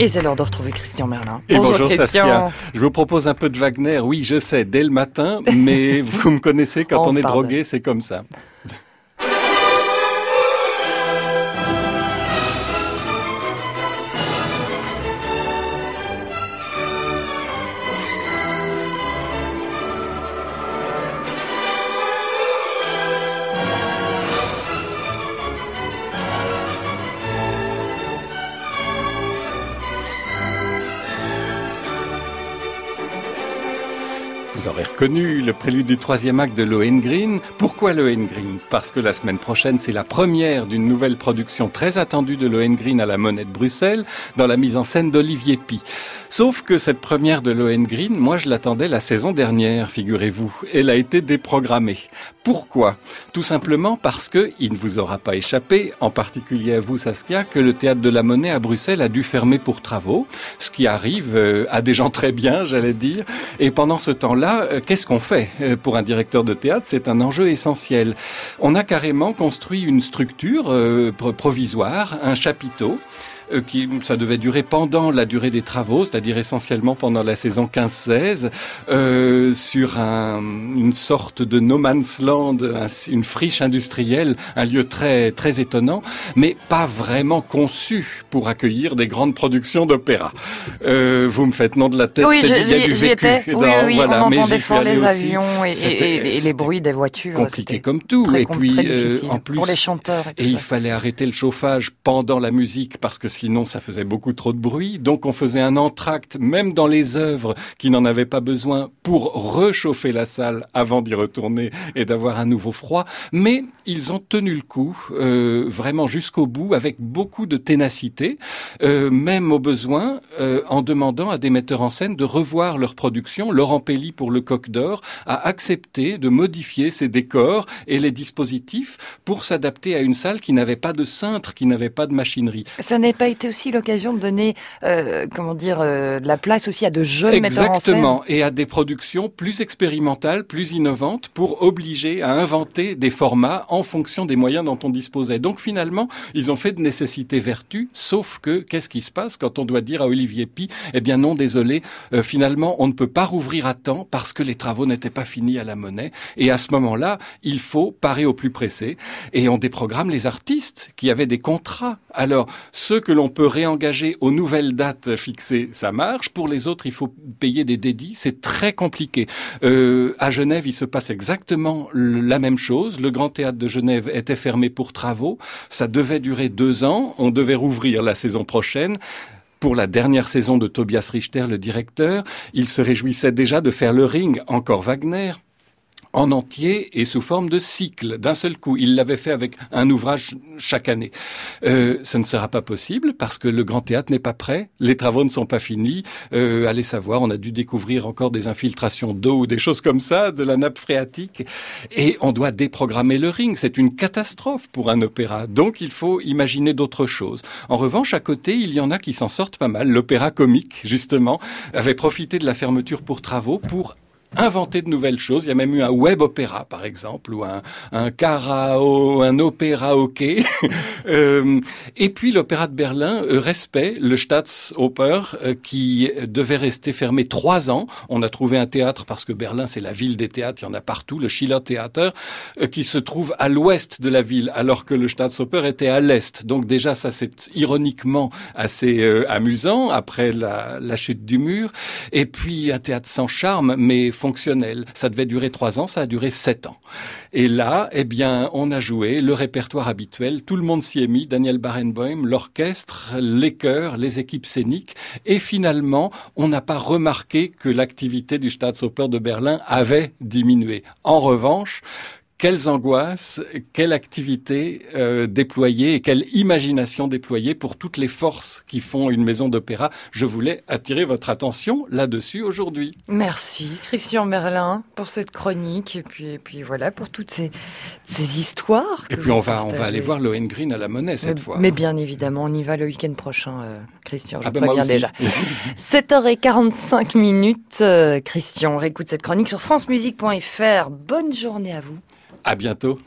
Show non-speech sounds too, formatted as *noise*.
Et c'est l'heure de retrouver Christian Merlin. Et bonjour, Saskia. Je vous propose un peu de Wagner. Oui, je sais, dès le matin, mais *laughs* vous me connaissez, quand on est drogué, c'est comme ça. Vous aurez reconnu le prélude du troisième acte de Lohengrin. Pourquoi Lohengrin? Parce que la semaine prochaine, c'est la première d'une nouvelle production très attendue de Lohengrin à la Monnaie de Bruxelles, dans la mise en scène d'Olivier Pi. Sauf que cette première de Lohengrin, moi je l'attendais la saison dernière, figurez-vous. Elle a été déprogrammée. Pourquoi? Tout simplement parce que, il ne vous aura pas échappé, en particulier à vous Saskia, que le théâtre de la Monnaie à Bruxelles a dû fermer pour travaux, ce qui arrive euh, à des gens très bien, j'allais dire. Et pendant ce temps-là, euh, qu'est-ce qu'on fait? Euh, Pour un directeur de théâtre, c'est un enjeu essentiel. On a carrément construit une structure provisoire, un chapiteau, euh, qui ça devait durer pendant la durée des travaux, c'est-à-dire essentiellement pendant la saison 15-16, euh, sur un, une sorte de no man's land, une friche industrielle, un lieu très très étonnant, mais pas vraiment conçu pour accueillir des grandes productions d'opéra. Euh, vous me faites nom de la tête, oui, il y a du vécu. Dans, oui, voilà, on mais j'y suis les avions et, et, et, les bruits des voitures. Compliqué comme tout, et puis euh, en plus pour les chanteurs. Et, il fallait arrêter le chauffage pendant la musique parce que sinon ça faisait beaucoup trop de bruit. Donc on faisait un entracte, même dans les œuvres qui n'en avaient pas besoin, pour réchauffer la salle avant d'y retourner et d'avoir un nouveau froid. Mais ils ont tenu le coup, euh, vraiment jusqu'au bout, avec beaucoup de ténacité, euh, même au besoin, euh, en demandant à des metteurs en scène de revoir leur production. Laurent Pelli pour le Coq d'Or a accepté de modifier ses décors et les dispositifs pour s'adapter à une salle qui n'avait pas de cintre, qui n'avait pas de machinerie. Été aussi l'occasion de donner, euh, comment dire, euh, la place aussi à de jeunes metteurs en scène. Exactement, et à des productions plus expérimentales, plus innovantes, pour obliger à inventer des formats en fonction des moyens dont on disposait. Donc finalement, ils ont fait de nécessité vertu, sauf que qu'est-ce qui se passe quand on doit dire à Olivier Pi, eh bien non, désolé, euh, finalement, on ne peut pas rouvrir à temps parce que les travaux n'étaient pas finis à la monnaie. Et à ce moment-là, il faut parer au plus pressé. Et on déprogramme les artistes qui avaient des contrats. Alors, ceux que l'on peut réengager aux nouvelles dates fixées, ça marche. Pour les autres, il faut payer des dédits. C'est très compliqué. Euh, à Genève, il se passe exactement la même chose. Le Grand Théâtre de Genève était fermé pour travaux. Ça devait durer deux ans. On devait rouvrir la saison prochaine pour la dernière saison de Tobias Richter, le directeur. Il se réjouissait déjà de faire le ring, encore Wagner, en entier et sous forme de cycle, d'un seul coup. Il l'avait fait avec un ouvrage chaque année. Euh, ce ne sera pas possible parce que le Grand Théâtre n'est pas prêt, les travaux ne sont pas finis. Euh, allez savoir, on a dû découvrir encore des infiltrations d'eau ou des choses comme ça, de la nappe phréatique, et on doit déprogrammer le ring. C'est une catastrophe pour un opéra. Donc il faut imaginer d'autres choses. En revanche, à côté, il y en a qui s'en sortent pas mal. L'opéra comique, justement, avait profité de la fermeture pour travaux pour inventer de nouvelles choses. Il y a même eu un web opéra, par exemple, ou un, un carao, un opéra hockey. *laughs* euh, et puis l'opéra de Berlin, euh, respect, le Staatsoper, euh, qui devait rester fermé trois ans. On a trouvé un théâtre parce que Berlin, c'est la ville des théâtres, il y en a partout, le Schiller Theater, euh, qui se trouve à l'ouest de la ville, alors que le Staatsoper était à l'est. Donc déjà, ça c'est ironiquement assez amusant après la, la chute du mur. Et puis un théâtre sans charme, mais fonctionnel. Ça devait durer trois ans, ça a duré sept ans. Et là, eh bien, on a joué le répertoire habituel. Tout le monde s'y est mis. Daniel Barenboim, l'orchestre, les chœurs, les équipes scéniques. Et finalement, on n'a pas remarqué que l'activité du Staatsoper de Berlin avait diminué. En revanche, quelles angoisses, quelle activité euh, déployer et quelle imagination déployer pour toutes les forces qui font une maison d'opéra. Je voulais attirer votre attention là-dessus aujourd'hui. Merci Christian Merlin pour cette chronique et puis, et puis voilà pour toutes ces, ces histoires. Et puis on va, on va aller voir Lohengrin à la monnaie cette fois. Mais bien évidemment, on y va le week-end prochain, euh, Christian. Je ah ben préviens déjà. *laughs* 7h45 minutes, euh, Christian. Réécoute cette chronique sur francemusique.fr. Bonne journée à vous. À bientôt.